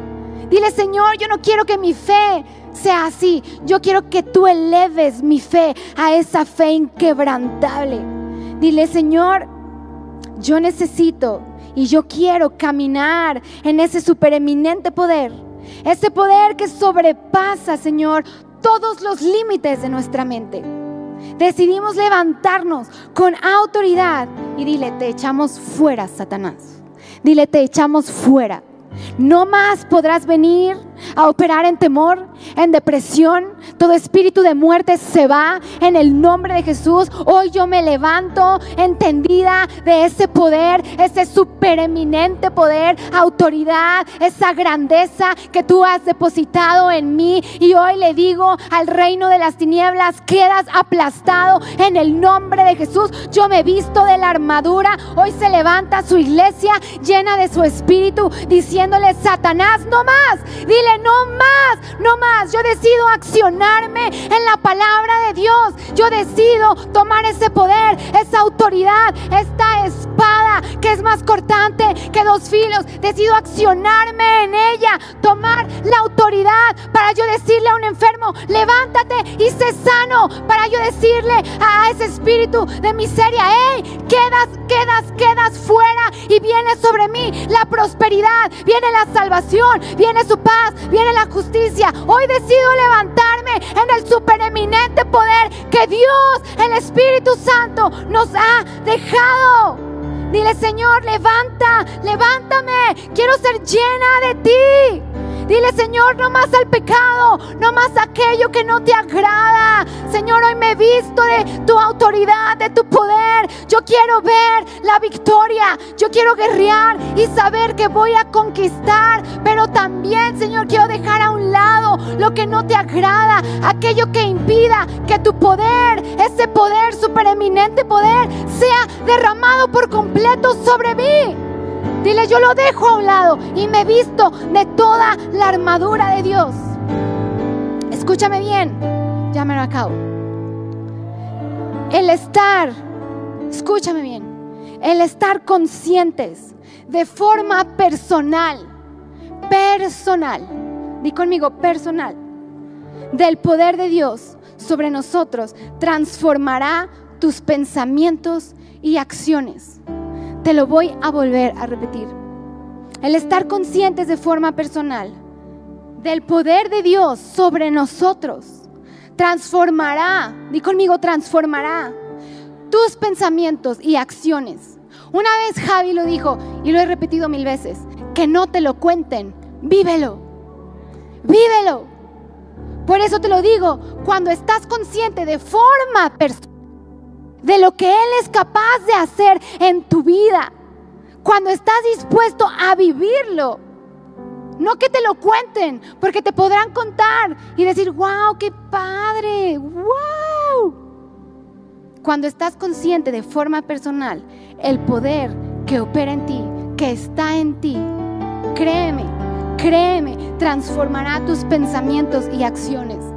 Dile, Señor, yo no quiero que mi fe sea así. Yo quiero que tú eleves mi fe a esa fe inquebrantable. Dile, Señor, yo necesito y yo quiero caminar en ese supereminente poder. Ese poder que sobrepasa, Señor, todos los límites de nuestra mente. Decidimos levantarnos con autoridad y dile, te echamos fuera, Satanás. Dile, te echamos fuera. No más podrás venir a operar en temor, en depresión. Todo espíritu de muerte se va en el nombre de Jesús. Hoy yo me levanto entendida de ese poder, ese supereminente poder, autoridad, esa grandeza que tú has depositado en mí. Y hoy le digo al reino de las tinieblas, quedas aplastado en el nombre de Jesús. Yo me visto de la armadura. Hoy se levanta su iglesia llena de su espíritu, diciéndole, Satanás, no más. Dile, no más, no más. Yo decido accionarme en la palabra de Dios. Yo decido tomar ese poder, esa autoridad, esta espada que es más cortante que dos filos. Decido accionarme en ella, tomar la autoridad para yo decirle a un enfermo, levántate y sé sano. Para yo decirle a ese espíritu de miseria, hey, quedas, quedas, quedas fuera y viene sobre mí la prosperidad, viene la salvación, viene su paz, viene la justicia. Hoy decido levantarme en el supereminente poder que Dios, el Espíritu Santo, nos ha dejado. Dile, Señor, levanta, levántame. Quiero ser llena de ti. Dile, Señor, no más al pecado, no más aquello que no te agrada. Señor, hoy me he visto de tu autoridad, de tu poder. Yo quiero ver la victoria. Yo quiero guerrear y saber que voy a conquistar. Pero también, Señor, quiero dejar a un lado lo que no te agrada, aquello que impida que tu poder, ese poder, supereminente poder, sea derramado por completo sobre mí. Dile, yo lo dejo a un lado y me visto de toda la armadura de Dios. Escúchame bien, ya me lo acabo. El estar, escúchame bien, el estar conscientes de forma personal, personal, di conmigo personal, del poder de Dios sobre nosotros, transformará tus pensamientos y acciones. Te lo voy a volver a repetir. El estar conscientes de forma personal del poder de Dios sobre nosotros transformará, di conmigo, transformará tus pensamientos y acciones. Una vez Javi lo dijo y lo he repetido mil veces, que no te lo cuenten, vívelo, vívelo. Por eso te lo digo, cuando estás consciente de forma personal, de lo que Él es capaz de hacer en tu vida. Cuando estás dispuesto a vivirlo. No que te lo cuenten, porque te podrán contar y decir, wow, qué padre, wow. Cuando estás consciente de forma personal el poder que opera en ti, que está en ti, créeme, créeme, transformará tus pensamientos y acciones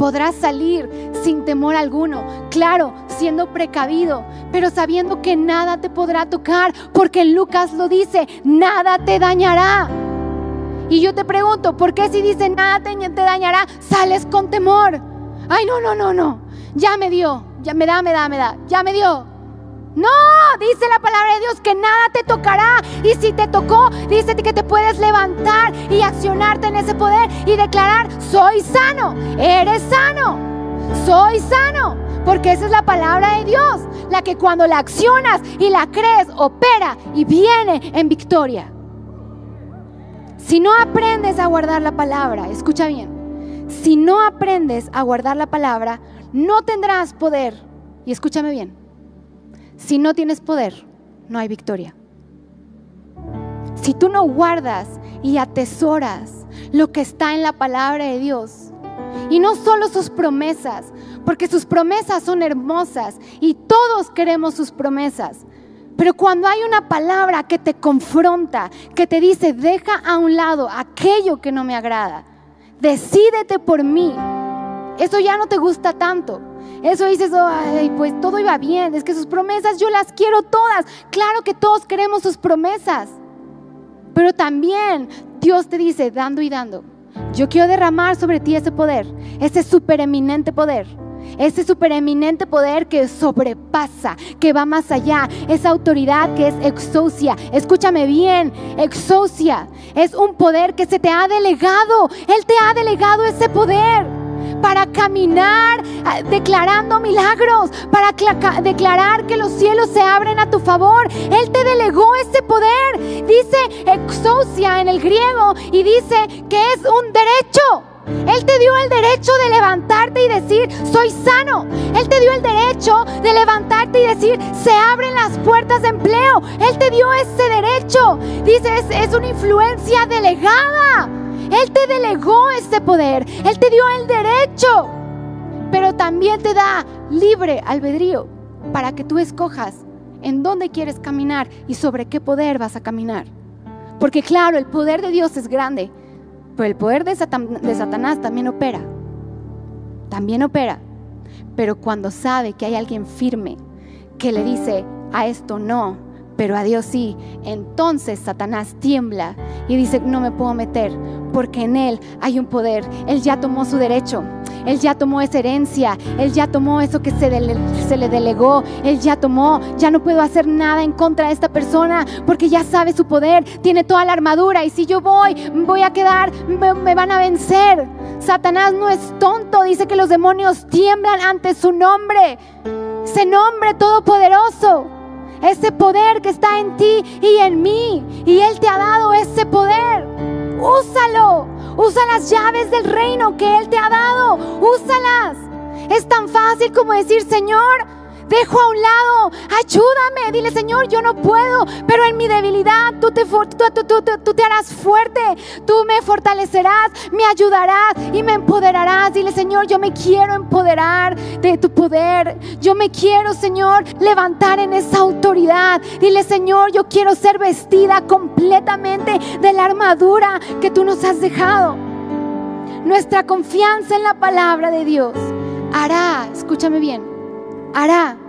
podrás salir sin temor alguno, claro, siendo precavido, pero sabiendo que nada te podrá tocar, porque Lucas lo dice, nada te dañará. Y yo te pregunto, ¿por qué si dice nada te, te dañará, sales con temor? Ay, no, no, no, no, ya me dio, ya me da, me da, me da, ya me dio. No, dice la palabra de Dios que nada te tocará. Y si te tocó, dice que te puedes levantar y accionarte en ese poder y declarar, soy sano, eres sano, soy sano. Porque esa es la palabra de Dios, la que cuando la accionas y la crees, opera y viene en victoria. Si no aprendes a guardar la palabra, escucha bien, si no aprendes a guardar la palabra, no tendrás poder. Y escúchame bien, si no tienes poder, no hay victoria. Si tú no guardas y atesoras lo que está en la palabra de Dios, y no solo sus promesas, porque sus promesas son hermosas y todos queremos sus promesas. Pero cuando hay una palabra que te confronta, que te dice, deja a un lado aquello que no me agrada, decídete por mí, eso ya no te gusta tanto. Eso dices, ay, pues todo iba bien, es que sus promesas yo las quiero todas. Claro que todos queremos sus promesas. Pero también Dios te dice, dando y dando, yo quiero derramar sobre ti ese poder, ese supereminente poder. Ese supereminente poder que sobrepasa, que va más allá. Esa autoridad que es exocia. Escúchame bien, exocia. Es un poder que se te ha delegado. Él te ha delegado ese poder para caminar ah, declarando milagros, para declarar que los cielos se abren a tu favor. Él te delegó ese poder. Dice exousia en el griego y dice que es un derecho. Él te dio el derecho de levantarte y decir, soy sano. Él te dio el derecho de levantarte y decir, se abren las puertas de empleo. Él te dio ese derecho. Dice, es una influencia delegada. Él te delegó ese poder. Él te dio el derecho. Pero también te da libre albedrío para que tú escojas en dónde quieres caminar y sobre qué poder vas a caminar. Porque claro, el poder de Dios es grande, pero el poder de, Satanás también opera. También opera. Pero cuando sabe que hay alguien firme que le dice a esto no, pero a Dios sí, entonces Satanás tiembla y dice, no me puedo meter, porque en Él hay un poder. Él ya tomó su derecho. Él ya tomó esa herencia, Él ya tomó eso que se, le delegó, Él ya tomó, ya no puedo hacer nada en contra de esta persona porque ya sabe su poder, tiene toda la armadura. Y si yo voy, voy a quedar, me, me van a vencer. Satanás no es tonto, dice que los demonios tiemblan ante su nombre, ese nombre todopoderoso ese poder que está en ti y en mí. Y Él te ha dado ese poder. Úsalo. Usa las llaves del reino que Él te ha dado. Úsalas. Es tan fácil como decir, Señor, dejo a un lado, ayúdame, dile Señor, yo no puedo, pero en mi debilidad tú te, tú, harás fuerte, tú me fortalecerás, me ayudarás y me empoderarás. Dile Señor, yo me quiero empoderar de tu poder, yo me quiero Señor levantar en esa autoridad. Dile Señor, yo quiero ser vestida completamente de la armadura que tú nos has dejado. Nuestra confianza en la palabra de Dios hará, escúchame bien, hará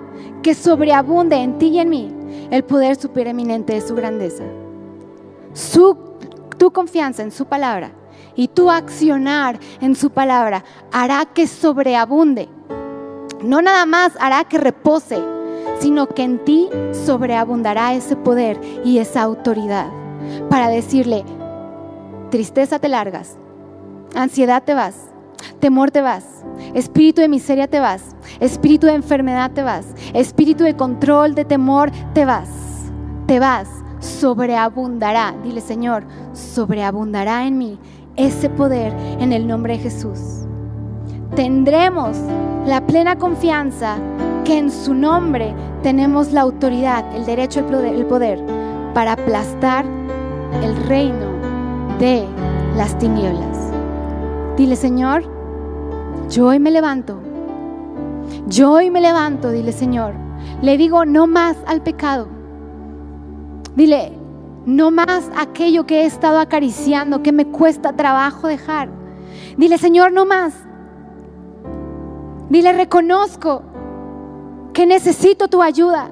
que sobreabunde en ti y en mí el poder supereminente de su grandeza. Su, tu confianza en su palabra y tu accionar en su palabra hará que sobreabunde. No nada más hará que repose, sino que en ti sobreabundará ese poder y esa autoridad para decirle, tristeza te largas, ansiedad te vas, temor te vas, espíritu de miseria te vas, espíritu de enfermedad te vas, espíritu de control, de temor te vas, te vas, sobreabundará, dile Señor, sobreabundará en mí ese poder en el nombre de Jesús. Tendremos la plena confianza que en su nombre tenemos la autoridad, el derecho, el poder para aplastar el reino de las tinieblas. Dile, Señor, yo hoy me levanto. Yo hoy me levanto, dile Señor. Le digo no más al pecado. Dile, no más aquello que he estado acariciando, que me cuesta trabajo dejar. Dile, Señor, no más. Dile, reconozco que necesito tu ayuda.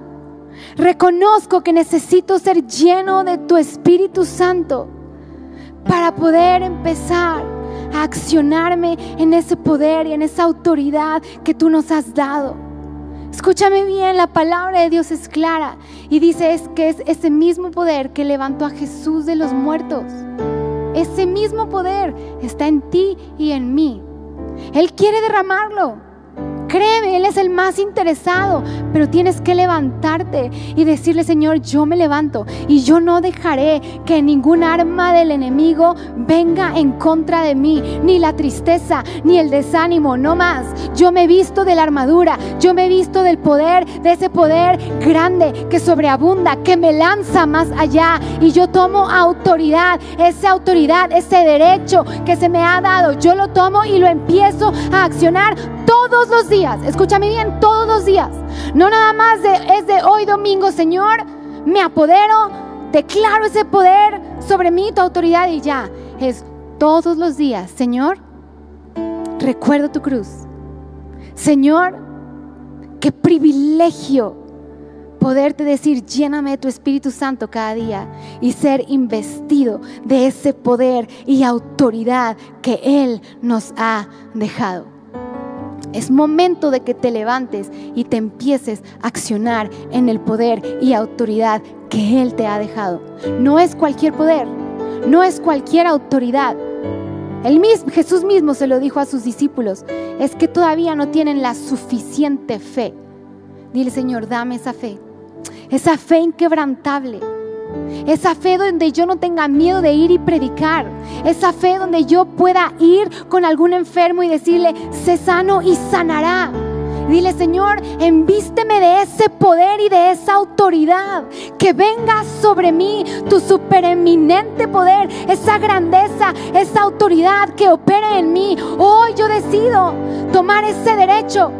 Reconozco que necesito ser lleno de tu Espíritu Santo para poder empezar a accionarme en ese poder y en esa autoridad que tú nos has dado. Escúchame bien, la palabra de Dios es clara y dice es que es ese mismo poder que levantó a Jesús de los muertos. Ese mismo poder está en ti y en mí. Él quiere derramarlo. Créeme, Él es el más interesado, pero tienes que levantarte y decirle, Señor, yo me levanto y yo no dejaré que ningún arma del enemigo venga en contra de mí, ni la tristeza, ni el desánimo, no más. Yo me he visto de la armadura, yo me he visto del poder, de ese poder grande que sobreabunda, que me lanza más allá y yo tomo autoridad, esa autoridad, ese derecho que se me ha dado, yo lo tomo y lo empiezo a accionar todos los días. Escúchame bien, todos los días. No nada más de, es de hoy domingo, Señor, me apodero, declaro ese poder sobre mí, tu autoridad y ya. Es todos los días, Señor, recuerdo tu cruz. Señor, qué privilegio poderte decir, lléname de tu Espíritu Santo cada día y ser investido de ese poder y autoridad que Él nos ha dejado. Es momento de que te levantes y te empieces a accionar en el poder y autoridad que Él te ha dejado. No es cualquier poder, no es cualquier autoridad, El mismo, Jesús mismo se lo dijo a sus discípulos, es que todavía no tienen la suficiente fe. Dile, Señor, dame esa fe, esa fe inquebrantable, esa fe donde yo no tenga miedo de ir y predicar, esa fe donde yo pueda ir con algún enfermo y decirle, sé sano y sanará. Dile, Señor, envísteme de ese poder y de esa autoridad. Que venga sobre mí tu supereminente poder, esa grandeza, esa autoridad que opere en mí. Hoy yo decido tomar ese derecho.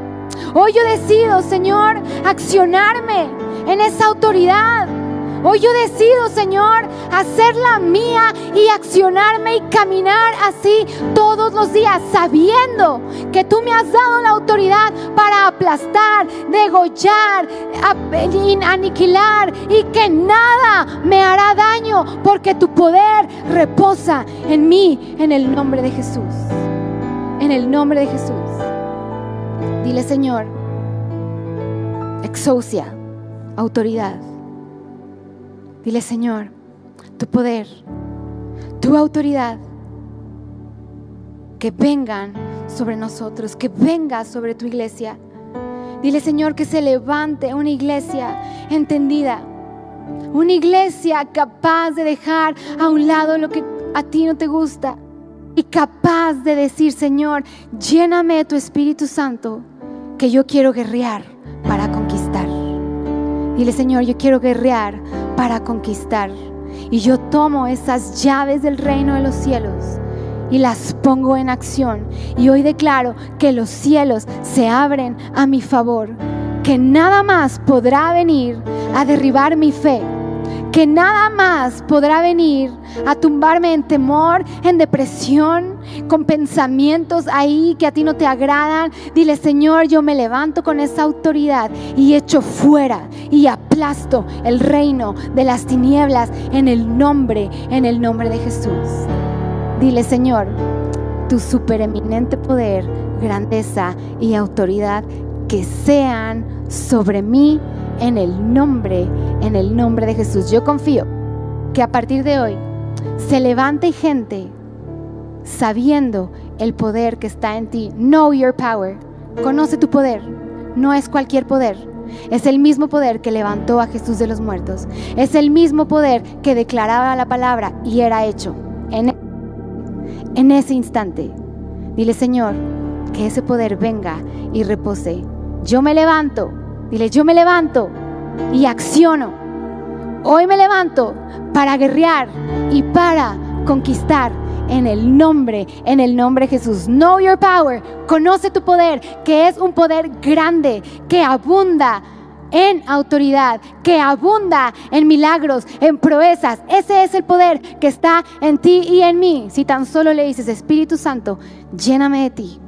Hoy yo decido, Señor, accionarme en esa autoridad. Hoy yo decido, Señor, hacerla mía y accionarme y caminar así todos los días, sabiendo que tú me has dado la autoridad para aplastar, degollar, aniquilar y que nada me hará daño porque tu poder reposa en mí, en el nombre de Jesús. En el nombre de Jesús. Dile, Señor, exousia, autoridad Dile, Señor, tu poder, tu autoridad, que vengan sobre nosotros, que venga sobre tu iglesia. Dile, Señor, que se levante una iglesia entendida, una iglesia capaz de dejar a un lado lo que a ti no te gusta y capaz de decir, Señor, lléname tu Espíritu Santo, que yo quiero guerrear para conquistar. Dile, Señor, yo quiero guerrear para conquistar. Y yo tomo esas llaves del reino de los cielos y las pongo en acción. Y hoy declaro que los cielos se abren a mi favor, que nada más podrá venir a derribar mi fe que nada más podrá venir a tumbarme en temor, en depresión, con pensamientos ahí que a ti no te agradan. Dile, Señor, yo me levanto con esa autoridad y echo fuera y aplasto el reino de las tinieblas en el nombre, en el nombre de Jesús. Dile, Señor, tu supereminente poder, grandeza y autoridad que sean sobre mí en el nombre, en el nombre de Jesús. Yo confío que a partir de hoy se levante gente sabiendo el poder que está en ti. Know your power. Conoce tu poder. No es cualquier poder. Es el mismo poder que levantó a Jesús de los muertos. Es el mismo poder que declaraba la palabra y era hecho en, en ese instante. Dile, Señor, que ese poder venga y repose. Yo me levanto Dile, yo me levanto y acciono. Hoy me levanto para guerrear y para conquistar en el nombre, en el nombre de Jesús. Know your power. Conoce tu poder, que es un poder grande, que abunda en autoridad, que abunda en milagros, en proezas. Ese es el poder que está en ti y en mí. Si tan solo le dices, Espíritu Santo, lléname de ti,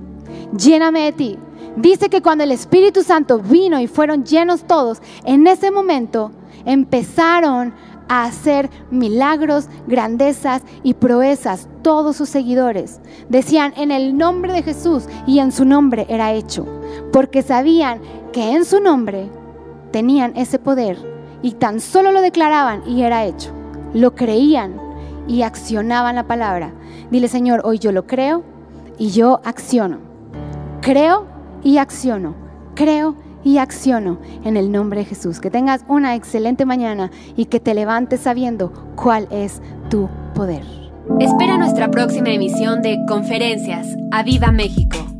lléname de ti. Dice que cuando el Espíritu Santo vino y fueron llenos todos, en ese momento empezaron a hacer milagros, grandezas y proezas todos sus seguidores. Decían en el nombre de Jesús y en su nombre era hecho, porque sabían que en su nombre tenían ese poder y tan solo lo declaraban y era hecho. Lo creían y accionaban la palabra. Dile Señor, hoy yo lo creo y yo acciono. Creo y acciono. Creo y acciono en el nombre de Jesús. Que tengas una excelente mañana y que te levantes sabiendo cuál es tu poder. Espera nuestra próxima emisión de Conferencias. ¡A Viva México!